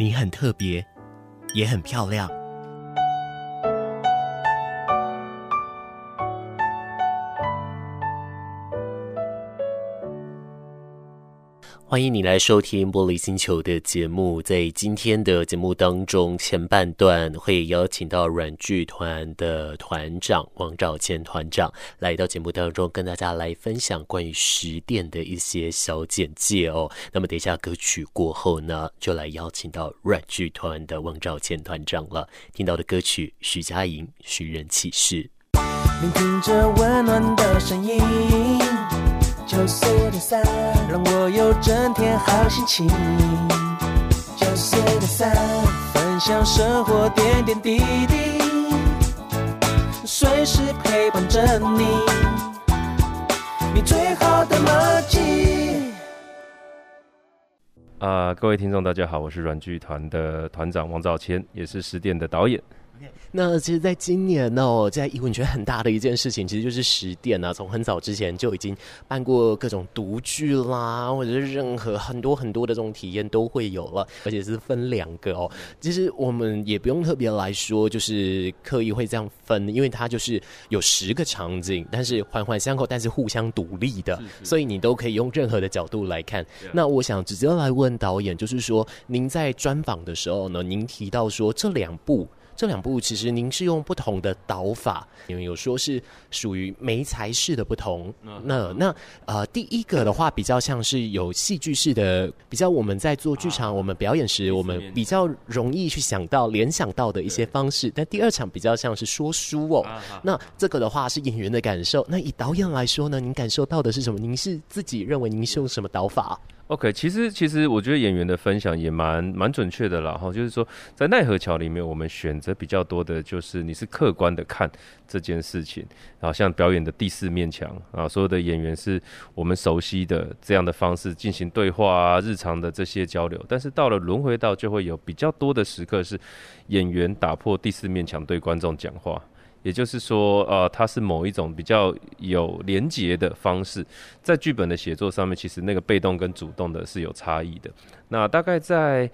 你很特别，也很漂亮。欢迎你来收听《玻璃星球》的节目。在今天的节目当中，前半段会邀请到软剧团的团长王兆谦团长来到节目当中，跟大家来分享关于十殿的一些小简介哦。那么，等一下歌曲过后呢，就来邀请到软剧团的王兆谦团长了。听到的歌曲，徐佳莹《寻人启事》。聆听着温暖的声音。九四的伞，让我有整天好心情。九四的伞，分享生活点点滴滴，随时陪伴着你，你最好的默契。啊，各位听众，大家好，我是软剧团的团长王兆谦，也是十点的导演。那其实，在今年呢、喔，在艺文圈很大的一件事情，其实就是十点啊，从很早之前就已经办过各种独剧啦，或者是任何很多很多的这种体验都会有了，而且是分两个哦、喔。其实我们也不用特别来说，就是刻意会这样分，因为它就是有十个场景，但是环环相扣，但是互相独立的，所以你都可以用任何的角度来看。那我想直接来问导演，就是说，您在专访的时候呢，您提到说这两部。这两部其实您是用不同的导法，因为有说是属于媒材式的不同。那那呃，第一个的话比较像是有戏剧式的，比较我们在做剧场，我们表演时，我们比较容易去想到、联想到的一些方式。但第二场比较像是说书哦。那这个的话是演员的感受。那以导演来说呢，您感受到的是什么？您是自己认为您是用什么导法？OK，其实其实我觉得演员的分享也蛮蛮准确的啦。哈，就是说在奈何桥里面，我们选择比较多的就是你是客观的看这件事情，然后像表演的第四面墙啊，所有的演员是我们熟悉的这样的方式进行对话啊，日常的这些交流。但是到了轮回道，就会有比较多的时刻是演员打破第四面墙对观众讲话。也就是说，呃，它是某一种比较有连结的方式，在剧本的写作上面，其实那个被动跟主动的是有差异的。那大概在。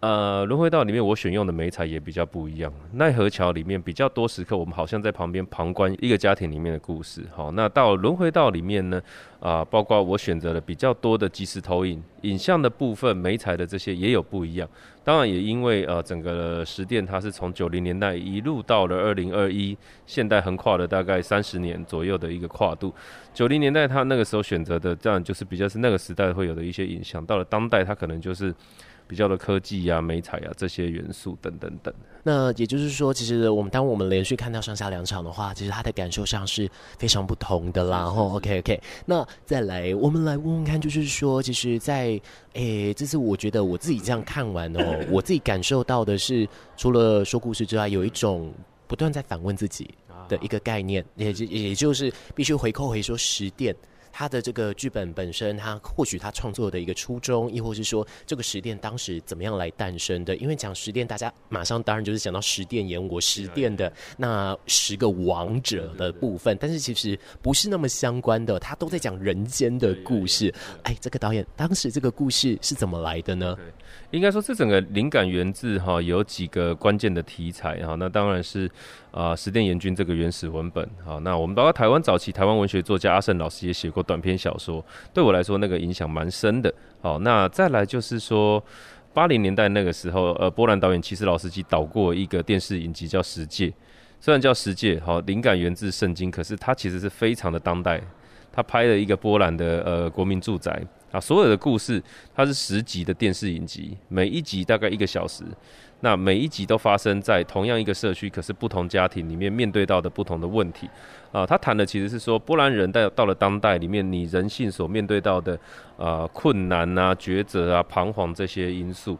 呃，轮回道里面我选用的媒材也比较不一样。奈何桥里面比较多时刻，我们好像在旁边旁观一个家庭里面的故事。好，那到轮回道里面呢，啊、包括我选择了比较多的即时投影、影像的部分，媒材的这些也有不一样。当然也因为呃，整个十殿它是从九零年代一路到了二零二一，现代横跨了大概三十年左右的一个跨度。九零年代它那个时候选择的，这样就是比较是那个时代会有的一些影像。到了当代，它可能就是。比较的科技呀、啊、媒材啊这些元素等等等。那也就是说，其实我们当我们连续看到上下两场的话，其实它的感受上是非常不同的啦。吼，OK OK。那再来，我们来问问看，就是说，其实在，诶，这次我觉得我自己这样看完哦，我自己感受到的是，除了说故事之外，有一种不断在反问自己的一个概念，也就也就是必须回扣回说十殿。他的这个剧本本身，他或许他创作的一个初衷，亦或是说这个十殿当时怎么样来诞生的？因为讲十殿，大家马上当然就是想到十殿阎我十殿的那十个王者的部分，但是其实不是那么相关的，他都在讲人间的故事。哎，这个导演当时这个故事是怎么来的呢？应该说，这整个灵感源自哈有几个关键的题材哈，那当然是啊十殿阎君这个原始文本好，那我们包括台湾早期台湾文学作家阿胜老师也写过短篇小说，对我来说那个影响蛮深的。好，那再来就是说八零年代那个时候，呃，波兰导演其实老司机导过一个电视影集叫《十诫》，虽然叫《十诫》，好，灵感源自圣经，可是它其实是非常的当代。他拍了一个波兰的呃国民住宅。啊，所有的故事，它是十集的电视影集，每一集大概一个小时。那每一集都发生在同样一个社区，可是不同家庭里面面对到的不同的问题。啊，他谈的其实是说，波兰人到到了当代里面，你人性所面对到的啊困难啊、抉择啊、彷徨这些因素。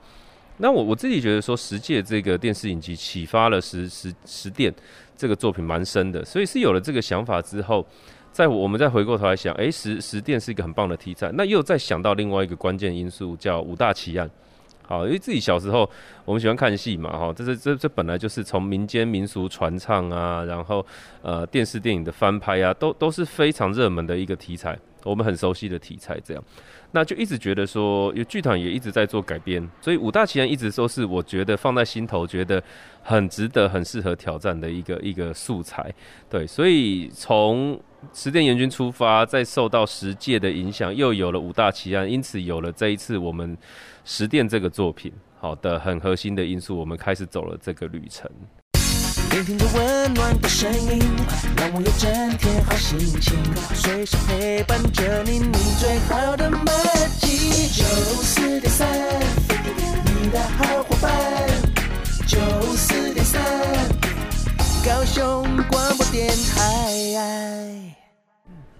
那我我自己觉得说，十届这个电视影集启发了十十十电这个作品蛮深的，所以是有了这个想法之后，在我们再回过头来想，诶、十十电是一个很棒的题材，那又再想到另外一个关键因素，叫五大奇案。好，因为自己小时候我们喜欢看戏嘛，哈，这这这这本来就是从民间民俗传唱啊，然后呃电视电影的翻拍啊，都都是非常热门的一个题材，我们很熟悉的题材，这样，那就一直觉得说，有剧团也一直在做改编，所以五大奇案一直都是我觉得放在心头，觉得很值得、很适合挑战的一个一个素材，对，所以从十电联军出发，再受到十届的影响，又有了五大奇案，因此有了这一次我们。十电这个作品，好的，很核心的因素，我们开始走了这个旅程。聆听着温暖的声音，让我有整天好心情，随时陪伴着你，你最好的默契。九四点三，你的好伙伴。九四点三，高雄广播电台。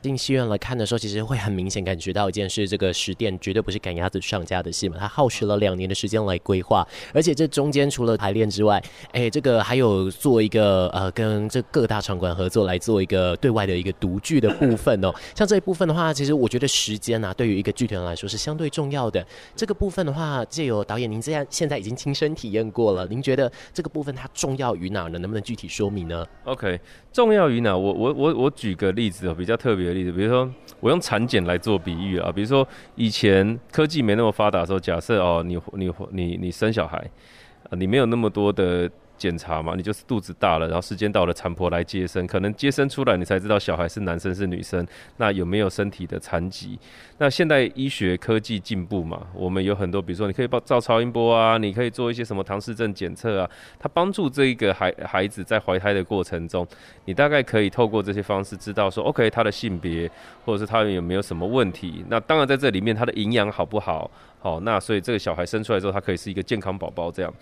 进戏院来看的时候，其实会很明显感觉到一件事：这个十店绝对不是赶鸭子上架的戏嘛，它耗时了两年的时间来规划，而且这中间除了排练之外，哎，这个还有做一个呃，跟这各大场馆合作来做一个对外的一个独剧的部分哦。像这一部分的话，其实我觉得时间啊，对于一个剧团来说是相对重要的。这个部分的话，借由导演您这样现在已经亲身体验过了，您觉得这个部分它重要于哪呢？能不能具体说明呢？OK，重要于哪？我我我我举个例子哦，比较特别。比如说我用产检来做比喻啊，比如说以前科技没那么发达的时候，假设哦，你你你你生小孩，啊，你没有那么多的。检查嘛，你就是肚子大了，然后时间到了，产婆来接生，可能接生出来你才知道小孩是男生是女生，那有没有身体的残疾？那现代医学科技进步嘛，我们有很多，比如说你可以报照超音波啊，你可以做一些什么唐氏症检测啊，它帮助这一个孩孩子在怀胎的过程中，你大概可以透过这些方式知道说，OK，他的性别或者是他有没有什么问题？那当然在这里面他的营养好不好？好，那所以这个小孩生出来之后，他可以是一个健康宝宝这样。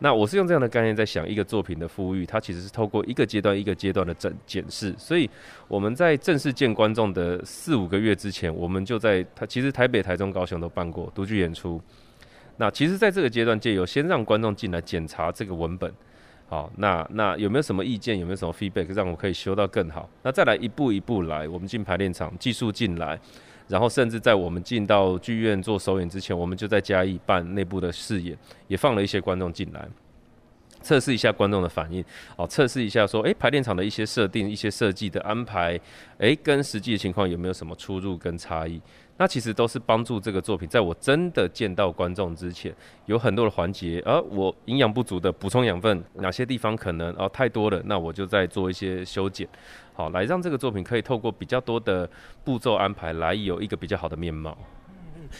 那我是用这样的概念在想一个作品的复育，它其实是透过一个阶段一个阶段的整检视，所以我们在正式见观众的四五个月之前，我们就在它其实台北、台中、高雄都办过独剧演出。那其实在这个阶段，借由先让观众进来检查这个文本，好，那那有没有什么意见，有没有什么 feedback，让我可以修到更好？那再来一步一步来，我们进排练场，技术进来。然后甚至在我们进到剧院做首演之前，我们就在嘉义办内部的试演，也放了一些观众进来，测试一下观众的反应，哦，测试一下说，诶，排练场的一些设定、一些设计的安排，诶，跟实际的情况有没有什么出入跟差异？那其实都是帮助这个作品，在我真的见到观众之前，有很多的环节，而我营养不足的补充养分，哪些地方可能哦太多了，那我就再做一些修剪，好，来让这个作品可以透过比较多的步骤安排，来有一个比较好的面貌。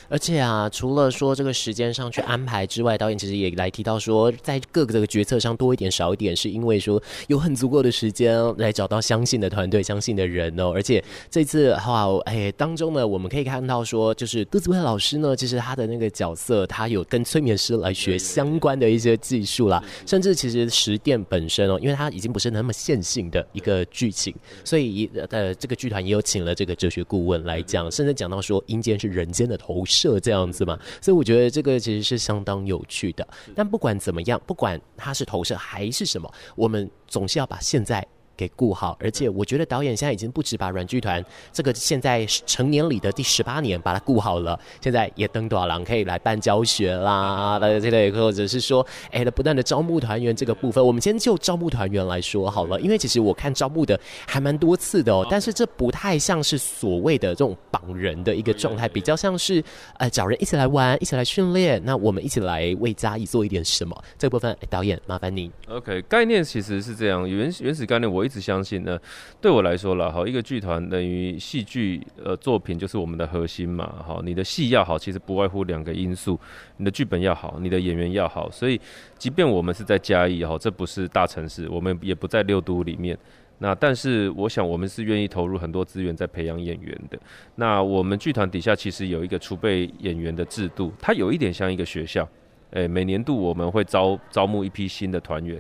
而且啊，除了说这个时间上去安排之外，导演其实也来提到说，在各个这个决策上多一点少一点，是因为说有很足够的时间来找到相信的团队、相信的人哦。而且这次的话，哎，当中呢，我们可以看到说，就是杜子威老师呢，其实他的那个角色，他有跟催眠师来学相关的一些技术啦，甚至其实实电本身哦，因为他已经不是那么线性的一个剧情，所以呃，这个剧团也有请了这个哲学顾问来讲，甚至讲到说阴间是人间的头。投射这样子嘛，所以我觉得这个其实是相当有趣的。但不管怎么样，不管它是投射还是什么，我们总是要把现在。给顾好，而且我觉得导演现在已经不止把软剧团这个现在成年礼的第十八年把它顾好了，现在也登多少郎可以来办教学啦，呃，这个或者是说，哎，不断的招募团员这个部分，我们先就招募团员来说好了，因为其实我看招募的还蛮多次的哦，但是这不太像是所谓的这种绑人的一个状态，比较像是呃找人一起来玩，一起来训练，那我们一起来为嘉义做一点什么，这个部分导演麻烦你。OK，概念其实是这样，原原始概念我。一直相信呢，对我来说了，好一个剧团等于戏剧呃作品就是我们的核心嘛，好，你的戏要好，其实不外乎两个因素，你的剧本要好，你的演员要好，所以即便我们是在嘉义哈，这不是大城市，我们也不在六都里面，那但是我想我们是愿意投入很多资源在培养演员的，那我们剧团底下其实有一个储备演员的制度，它有一点像一个学校。诶、每年度我们会招招募一批新的团员，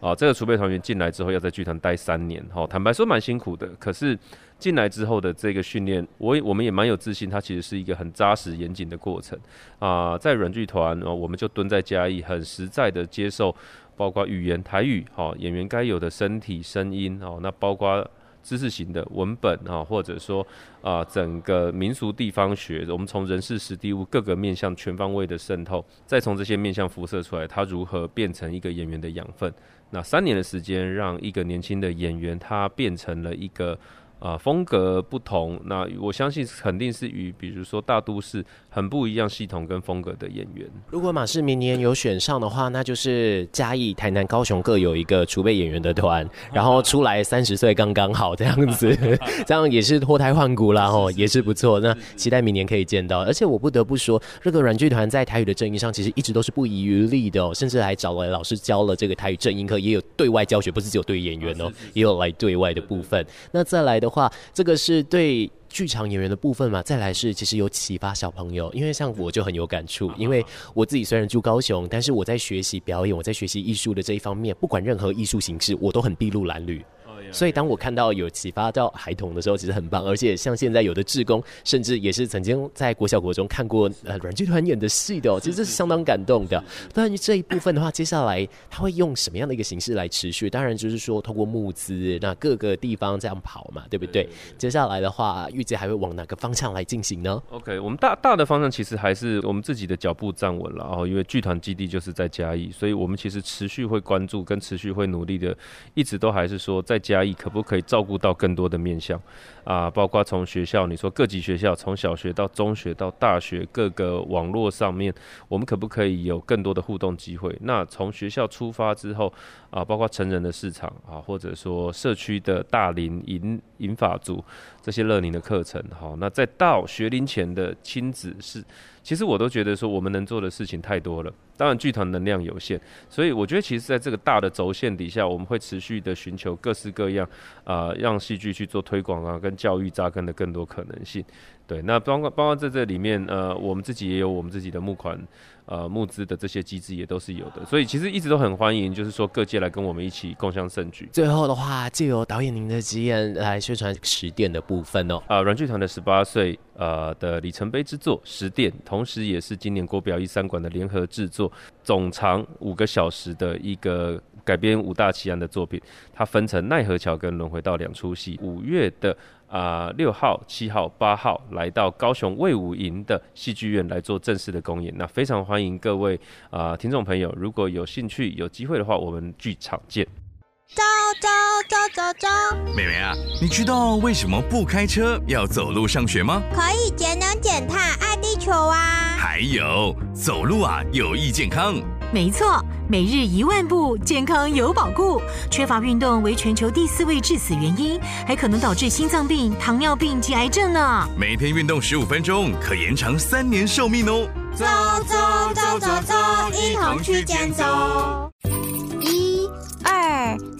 啊，这个储备团员进来之后要在剧团待三年，哈，坦白说蛮辛苦的。可是进来之后的这个训练，我我们也蛮有自信，它其实是一个很扎实严谨的过程啊。在软剧团，我们就蹲在嘉义，很实在的接受，包括语言台语，哈，演员该有的身体声音，哦，那包括。知识型的文本啊，或者说啊，整个民俗地方学，我们从人事实地物各个面向全方位的渗透，再从这些面向辐射出来，它如何变成一个演员的养分？那三年的时间，让一个年轻的演员，他变成了一个。啊，风格不同，那我相信肯定是与比如说大都市很不一样系统跟风格的演员。如果马氏明年有选上的话，那就是嘉义、台南、高雄各有一个储备演员的团，然后出来三十岁刚刚好这样子，这样也是脱胎换骨啦，吼，也是不错。那期待明年可以见到，而且我不得不说，这个软剧团在台语的正音上其实一直都是不遗余力的哦，甚至还找了老师教了这个台语正音课，也有对外教学，不是只有对演员哦，也有来对外的部分。那再来的。话，这个是对剧场演员的部分嘛？再来是其实有启发小朋友，因为像我就很有感触，因为我自己虽然住高雄，但是我在学习表演，我在学习艺术的这一方面，不管任何艺术形式，我都很筚路蓝缕。所以当我看到有启发到孩童的时候，其实很棒。而且像现在有的志工，甚至也是曾经在国小国中看过呃软剧团演的戏的，哦其实这是相当感动的。但这一部分的话，接下来他会用什么样的一个形式来持续？当然就是说通过募资，那各个地方这样跑嘛，对不对？接下来的话，预计还会往哪个方向来进行呢？OK，我们大大的方向其实还是我们自己的脚步站稳了哦，因为剧团基地就是在嘉义，所以我们其实持续会关注跟持续会努力的，一直都还是说在嘉可不可以照顾到更多的面向啊，包括从学校，你说各级学校，从小学到中学到大学，各个网络上面，我们可不可以有更多的互动机会？那从学校出发之后啊，包括成人的市场啊，或者说社区的大龄银银发族这些乐龄的课程，好，那再到学龄前的亲子是。其实我都觉得说，我们能做的事情太多了。当然，剧团能量有限，所以我觉得，其实在这个大的轴线底下，我们会持续的寻求各式各样啊、让戏剧去做推广啊，跟教育扎根的更多可能性。对，那包括包括在这里面，呃，我们自己也有我们自己的募款。呃，募资的这些机制也都是有的，所以其实一直都很欢迎，就是说各界来跟我们一起共享盛举。最后的话，借由导演您的经验来宣传十殿的部分哦。啊、呃，软剧团的十八岁呃的里程碑之作十殿，同时也是今年国表一三馆的联合制作，总长五个小时的一个改编五大奇案的作品。它分成奈何桥跟轮回道两出戏，五月的。啊，六号、七号、八号来到高雄魏武营的戏剧院来做正式的公演，那非常欢迎各位啊听众朋友，如果有兴趣、有机会的话，我们剧场见。走走走走走，妹妹啊，你知道为什么不开车要走路上学吗？可以节能减碳，爱地球啊！还有，走路啊有益健康。没错，每日一万步，健康有保固。缺乏运动为全球第四位致死原因，还可能导致心脏病、糖尿病及癌症呢。每天运动十五分钟，可延长三年寿命哦。走走走走走，一同去健走。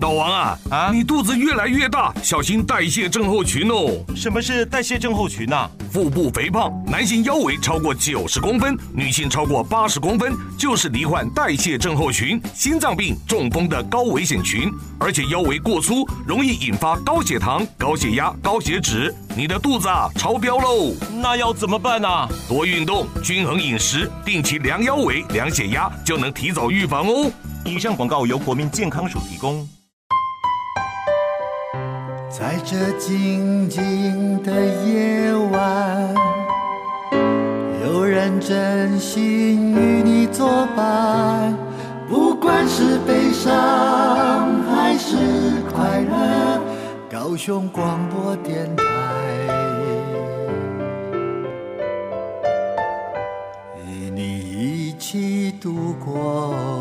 老王啊啊！你肚子越来越大，小心代谢症候群哦。什么是代谢症候群啊？腹部肥胖，男性腰围超过九十公分，女性超过八十公分，就是罹患代谢症候群、心脏病、中风的高危险群。而且腰围过粗，容易引发高血糖、高血压、高血脂。你的肚子啊超标喽！那要怎么办啊？多运动，均衡饮食，定期量腰围、量血压，就能提早预防哦。以上广告由国民健康署提供。在这静静的夜晚，有人真心与你作伴，不管是悲伤还是快乐，高雄广播电台与你一起度过。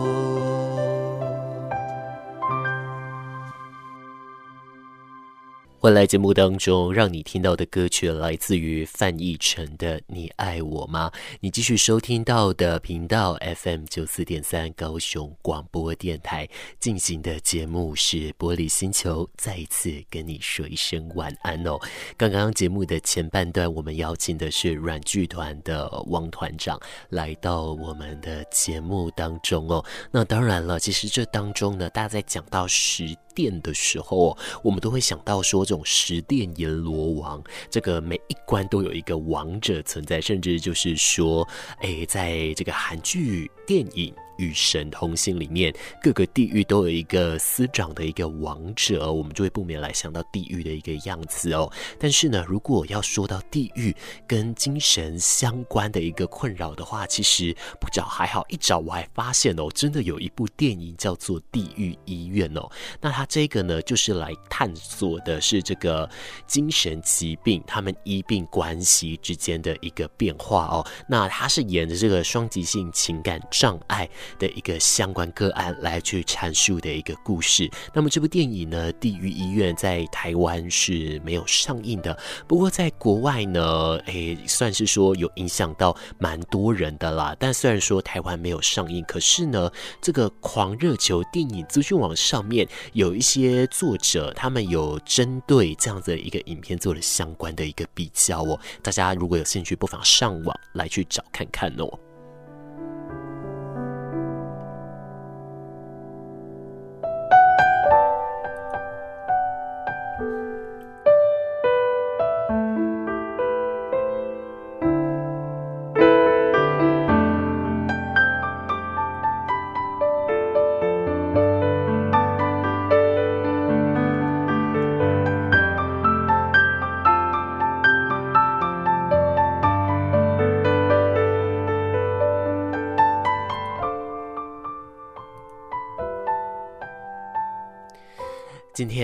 未来节目当中，让你听到的歌曲来自于范逸臣的《你爱我吗》。你继续收听到的频道 FM 九四点三高雄广播电台进行的节目是《玻璃星球》，再一次跟你说一声晚安哦。刚刚节目的前半段，我们邀请的是软剧团的汪团长来到我们的节目当中哦。那当然了，其实这当中呢，大家在讲到十殿的时候，我们都会想到说，这种十殿阎罗王，这个每一关都有一个王者存在，甚至就是说，哎，在这个韩剧电影。与神同行里面，各个地狱都有一个司长的一个王者，我们就会不免来想到地狱的一个样子哦。但是呢，如果要说到地狱跟精神相关的一个困扰的话，其实不找还好，一找我还发现哦，真的有一部电影叫做《地狱医院》哦。那它这个呢，就是来探索的是这个精神疾病他们医病关系之间的一个变化哦。那它是演的这个双极性情感障碍。的一个相关个案来去阐述的一个故事。那么这部电影呢，《地狱医院》在台湾是没有上映的，不过在国外呢，诶，算是说有影响到蛮多人的啦。但虽然说台湾没有上映，可是呢，这个狂热球电影资讯网上面有一些作者，他们有针对这样子的一个影片做了相关的一个比较哦。大家如果有兴趣，不妨上网来去找看看哦。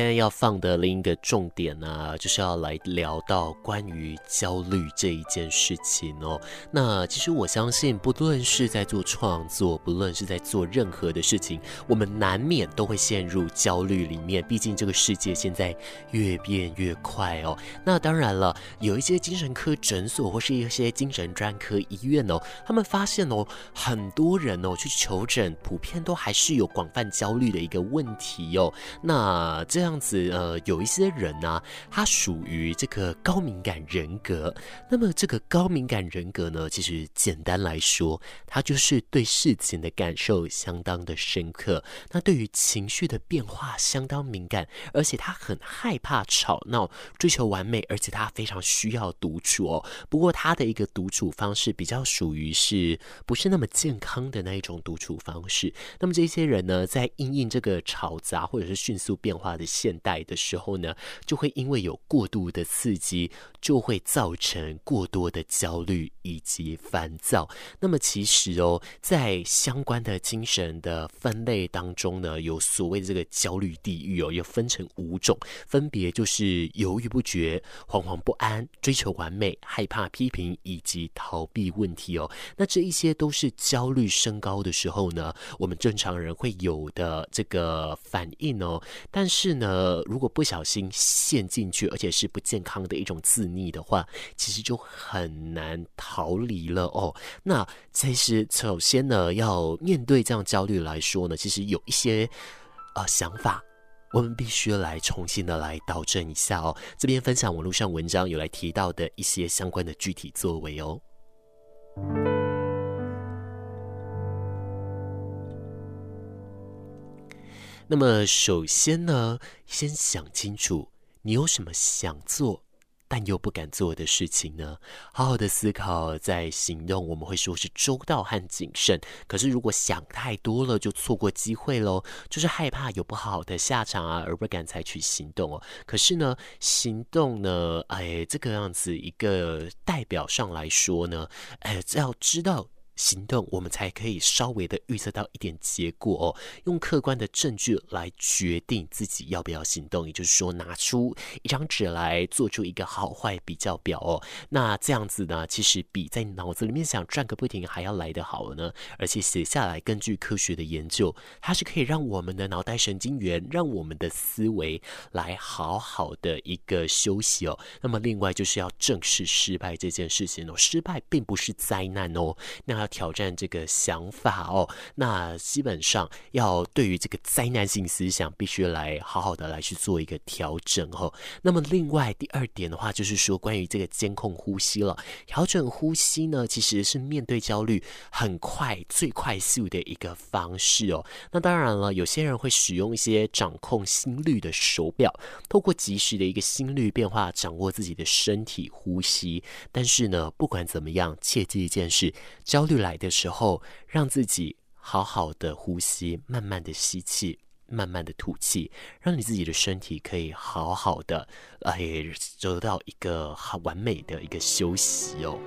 天要放的另一个重点呢、就是要来聊到关于焦虑这一件事情哦。那其实我相信，不论是在做创作，不论是在做任何的事情，我们难免都会陷入焦虑里面。毕竟这个世界现在越变越快哦。那当然了，有一些精神科诊所或是一些精神专科医院哦，他们发现哦，很多人哦去求诊，普遍都还是有广泛焦虑的一个问题哦。那这样样子，呃，有一些人呢、他属于这个高敏感人格。那么，这个高敏感人格呢，其实简单来说，他就是对事情的感受相当的深刻。那对于情绪的变化相当敏感，而且他很害怕吵闹，追求完美，而且他非常需要独处哦。不过，他的一个独处方式比较属于是不是那么健康的那一种独处方式。那么，这些人呢，在因应这个吵杂或者是迅速变化。的现代的时候呢，就会因为有过度的刺激，就会造成过多的焦虑以及烦躁。那么其实哦，在相关的精神的分类当中呢，有所谓这个焦虑地狱哦，又分成五种，分别就是犹豫不决、惶惶不安、追求完美、害怕批评以及逃避问题哦。那这一些都是焦虑升高的时候呢，我们正常人会有的这个反应哦，但是。呢呢，如果不小心陷进去，而且是不健康的一种自溺的话，其实就很难逃离了哦。那其实首先呢，要面对这样焦虑来说呢，其实有一些呃想法，我们必须来重新的来导正一下哦。这边分享网络上文章有来提到的一些相关的具体作为哦。那么，首先呢，先想清楚你有什么想做但又不敢做的事情呢？好好的思考再行动，我们会说是周到和谨慎。可是，如果想太多了，就错过机会喽。就是害怕有不好的下场啊，而不敢采取行动哦。可是呢，行动呢，哎，这个样子一个代表上来说呢，哎，要知道。行动，我们才可以稍微的预测到一点结果哦。用客观的证据来决定自己要不要行动，也就是说，拿出一张纸来做出一个好坏比较表哦。那这样子呢，其实比在脑子里面想转个不停还要来得好呢。而且写下来，根据科学的研究，它是可以让我们的脑袋神经元，让我们的思维来好好的一个休息哦。那么另外就是要正视失败这件事情哦，失败并不是灾难哦。那要挑战这个想法哦，那基本上要对于这个灾难性思想，必须来好好的来去做一个调整哦。那么另外第二点的话，就是说关于这个监控呼吸了，调整呼吸呢，其实是面对焦虑很快、最快速的一个方式哦。那当然了，有些人会使用一些掌控心率的手表，透过及时的一个心率变化，掌握自己的身体呼吸。但是呢，不管怎么样，切记一件事：焦虑来的时候，让自己好好的呼吸，慢慢的吸气，慢慢的吐气，让你自己的身体可以好好的，哎，得到一个好完美的一个休息哦。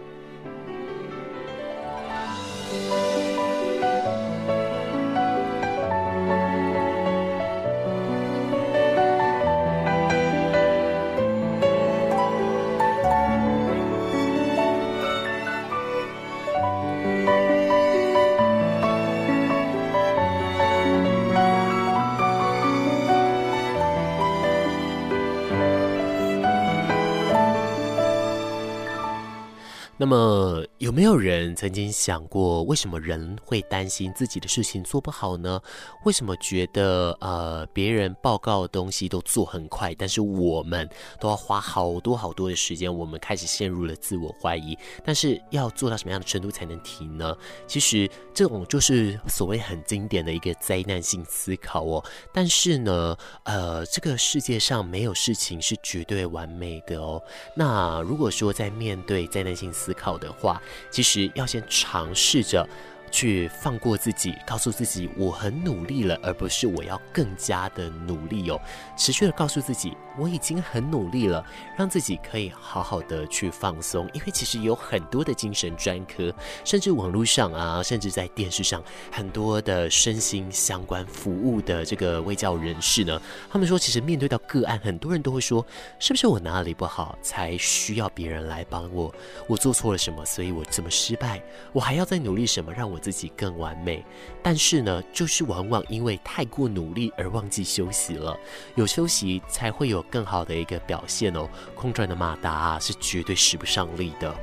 那么，有没有人曾经想过，为什么人会担心自己的事情做不好呢？为什么觉得呃别人报告的东西都做很快，但是我们都要花好多好多的时间？我们开始陷入了自我怀疑。但是要做到什么样的程度才能停呢？其实这种就是所谓很经典的一个灾难性思考哦。但是呢，呃，这个世界上没有事情是绝对完美的哦。那如果说在面对灾难性思考，的话，其实要先尝试着。去放过自己，告诉自己我很努力了，而不是我要更加的努力哦。持续的告诉自己我已经很努力了，让自己可以好好的去放松。因为其实有很多的精神专科，甚至网络上啊，甚至在电视上，很多的身心相关服务的这个卫教人士呢，他们说，其实面对到个案，很多人都会说，是不是我哪里不好，才需要别人来帮我？我做错了什么，所以我这么失败？我还要再努力什么，让我自己更完美，但是呢，就是往往因为太过努力而忘记休息了。有休息才会有更好的一个表现哦。空转的马达啊，是绝对使不上力的。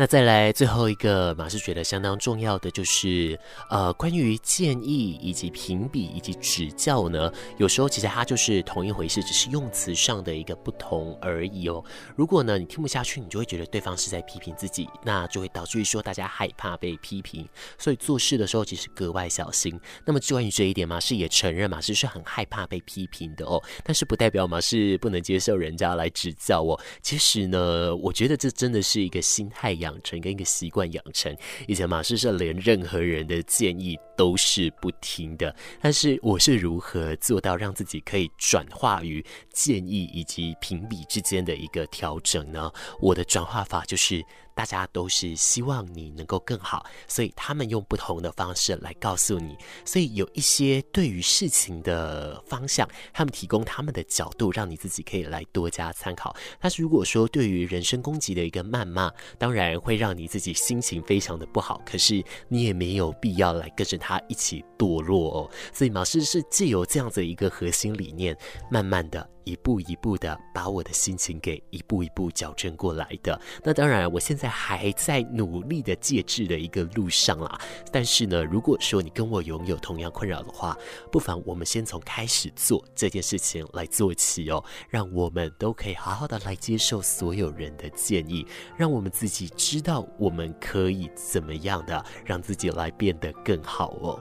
那再来最后一个，马师觉得相当重要的就是，呃，关于建议以及评比以及指教呢，有时候其实它就是同一回事，只是用词上的一个不同而已哦。如果呢你听不下去，你就会觉得对方是在批评自己，那就会导致于说大家害怕被批评，所以做事的时候其实格外小心。那么关于这一点，马师也承认马师是很害怕被批评的哦，但是不代表马师不能接受人家来指教哦。其实呢，我觉得这真的是一个心态呀。养成跟一个习惯养成，以前马师是连任何人的建议都是不听的，但是我是如何做到让自己可以转化于建议以及评比之间的一个调整呢？我的转化法就是。大家都是希望你能够更好，所以他们用不同的方式来告诉你。所以有一些对于事情的方向，他们提供他们的角度，让你自己可以来多加参考。但是如果说对于人身攻击的一个谩骂，当然会让你自己心情非常的不好。可是你也没有必要来跟着他一起堕落哦。所以马师是借由这样子一个核心理念，慢慢的。一步一步的把我的心情给一步一步矫正过来的。那当然，我现在还在努力的戒治的一个路上啦。但是呢，如果说你跟我拥有同样困扰的话，不妨我们先从开始做这件事情来做起哦，让我们都可以好好的来接受所有人的建议，让我们自己知道我们可以怎么样的让自己来变得更好哦。哦，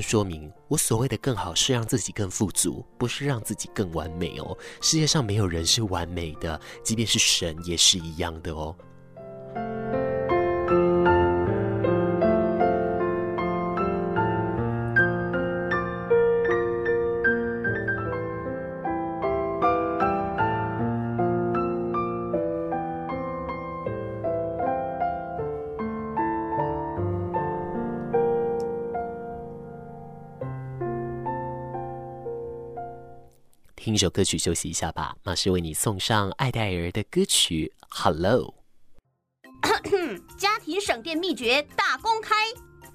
说明，我所谓的更好是让自己更富足，不是让自己更完美哦。世界上没有人是完美的，即便是神也是一样的哦。听一首歌曲休息一下吧，马上为你送上爱戴尔的歌曲《Hello》。家庭省电秘诀大公开：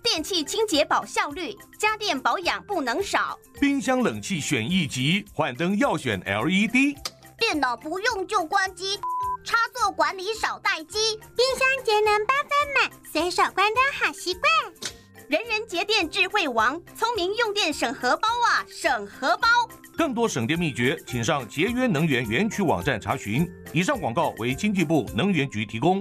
电器清洁保效率，家电保养不能少。冰箱冷气选一级，换灯要选 LED。电脑不用就关机，插座管理少待机。冰箱节能八分满，随手关灯好习惯。人人节电智慧王，聪明用电省荷包啊，省荷包。更多省电秘诀，请上节约能源园区网站查询。以上广告为经济部能源局提供。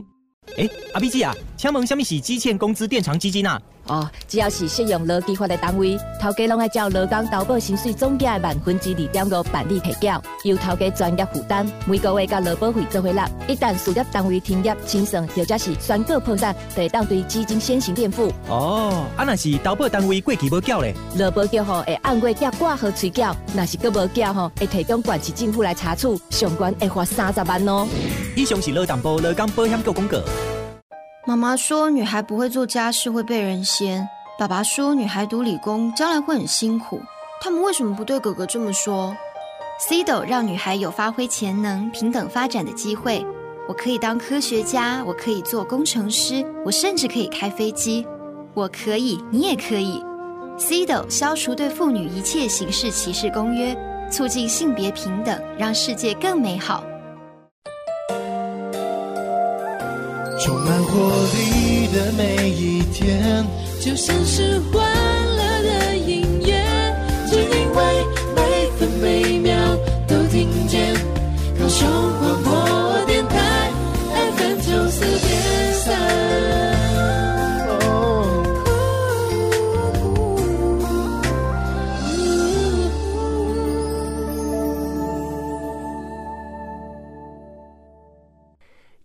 哎，阿 B G 啊，请问什么是基欠工资垫偿基金啊？哦，只要是适用劳基法的单位，头家拢爱照劳工投保薪水总价的万分之二点五办理提缴，由头家专业负担，每个月甲劳保费做回纳。一旦事业单位停业清算，或者是宣告破产，就会当对基金先行垫付。哦，啊那是投保单位过期无缴咧，劳保局吼会按月缴挂号催缴，若是阁无缴吼，会提供管市政府来查处，上悬会罚三十万哦。以上是劳淡部劳工保险局广告。妈妈说，女孩不会做家事会被人嫌。爸爸说，女孩读理工将来会很辛苦。他们为什么不对哥哥这么说？CEDO 让女孩有发挥潜能、平等发展的机会。我可以当科学家，我可以做工程师，我甚至可以开飞机。我可以，你也可以。CEDO 消除对妇女一切形式歧视公约，促进性别平等，让世界更美好。充满活力的每一天，就像是欢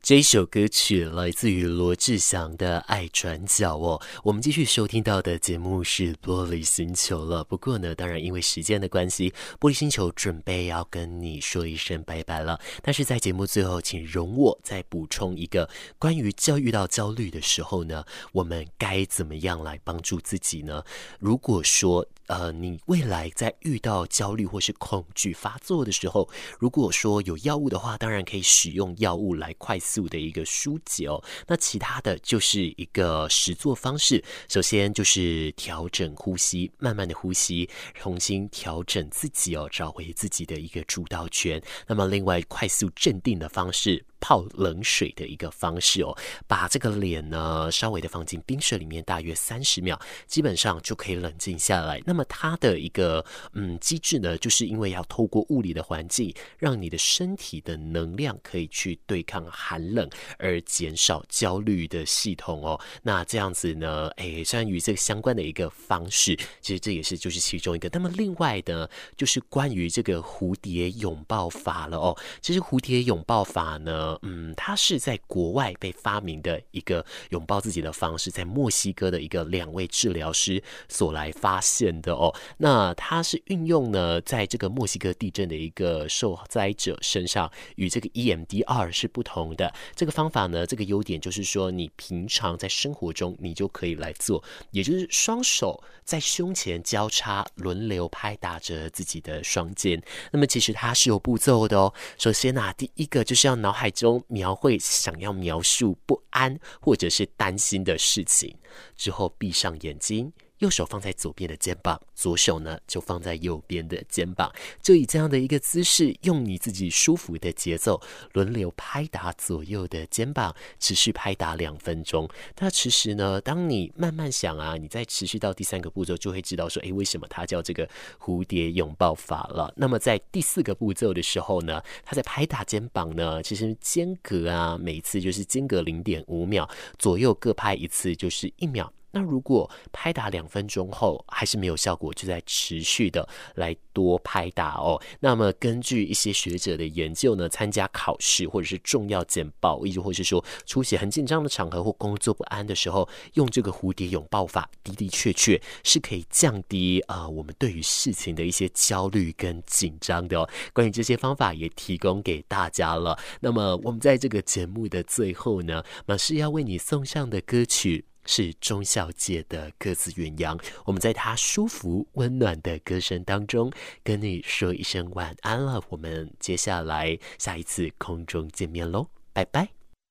这一首歌曲来自于罗志祥的《爱转角》哦。我们继续收听到的节目是《玻璃星球》了。不过呢，当然因为时间的关系，玻璃星球准备要跟你说一声拜拜了。但是在节目最后，请容我再补充一个关于教遇到焦虑的时候呢，我们该怎么样来帮助自己呢？如果说呃，你未来在遇到焦虑或是恐惧发作的时候，如果说有药物的话，当然可以使用药物来快速的一个疏解哦。那其他的就是一个实作方式，首先就是调整呼吸，慢慢的呼吸，重新调整自己哦，找回自己的一个主导权。那么另外，快速镇定的方式。泡冷水的一个方式哦，把这个脸呢稍微的放进冰水里面，大约三十秒，基本上就可以冷静下来。那么它的一个嗯机制呢，就是因为要透过物理的环境，让你的身体的能量可以去对抗寒冷，而减少焦虑的系统哦。那这样子呢，哎，关于这个相关的一个方式，其实这也是就是其中一个。那么另外呢，就是关于这个蝴蝶拥抱法了哦。其实蝴蝶拥抱法呢。嗯，它是在国外被发明的一个拥抱自己的方式，在墨西哥的一个两位治疗师所来发现的哦。那它是运用呢，在这个墨西哥地震的一个受灾者身上，与这个 EMDR 是不同的。这个方法呢，这个优点就是说，你平常在生活中你就可以来做，也就是双手在胸前交叉轮流拍打着自己的双肩。那么其实它是有步骤的哦。首先呢、第一个就是要脑海。中描绘想要描述不安或者是担心的事情，之后闭上眼睛。右手放在左边的肩膀，左手呢就放在右边的肩膀，就以这样的一个姿势，用你自己舒服的节奏，轮流拍打左右的肩膀，持续拍打两分钟。那其实呢，当你慢慢想啊，你再持续到第三个步骤，就会知道说，诶，为什么它叫这个蝴蝶拥抱法了？那么在第四个步骤的时候呢，它在拍打肩膀呢，其实间隔啊，每次就是间隔零点五秒，左右各拍一次，就是一秒。那如果拍打两分钟后还是没有效果，就在持续的来多拍打哦。那么根据一些学者的研究呢，参加考试或者是重要简报，亦或是说出席很紧张的场合或工作不安的时候，用这个蝴蝶拥抱法的的确确是可以降低啊、呃、我们对于事情的一些焦虑跟紧张的哦。关于这些方法也提供给大家了。那么我们在这个节目的最后呢，马上要为你送上的歌曲。是钟孝介的《鸽子鸳鸯》，我们在他舒服温暖的歌声当中，跟你说一声晚安了。我们接下来下一次空中见面喽，拜拜。